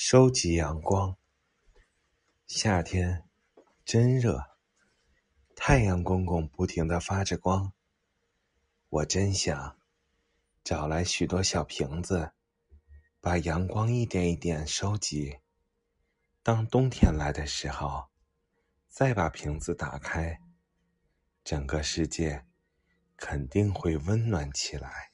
收集阳光。夏天真热太阳公公不停的发着光。我真想找来许多小瓶子把阳光一点一点收集。当冬天来的时候再把瓶子打开整个世界肯定会温暖起来。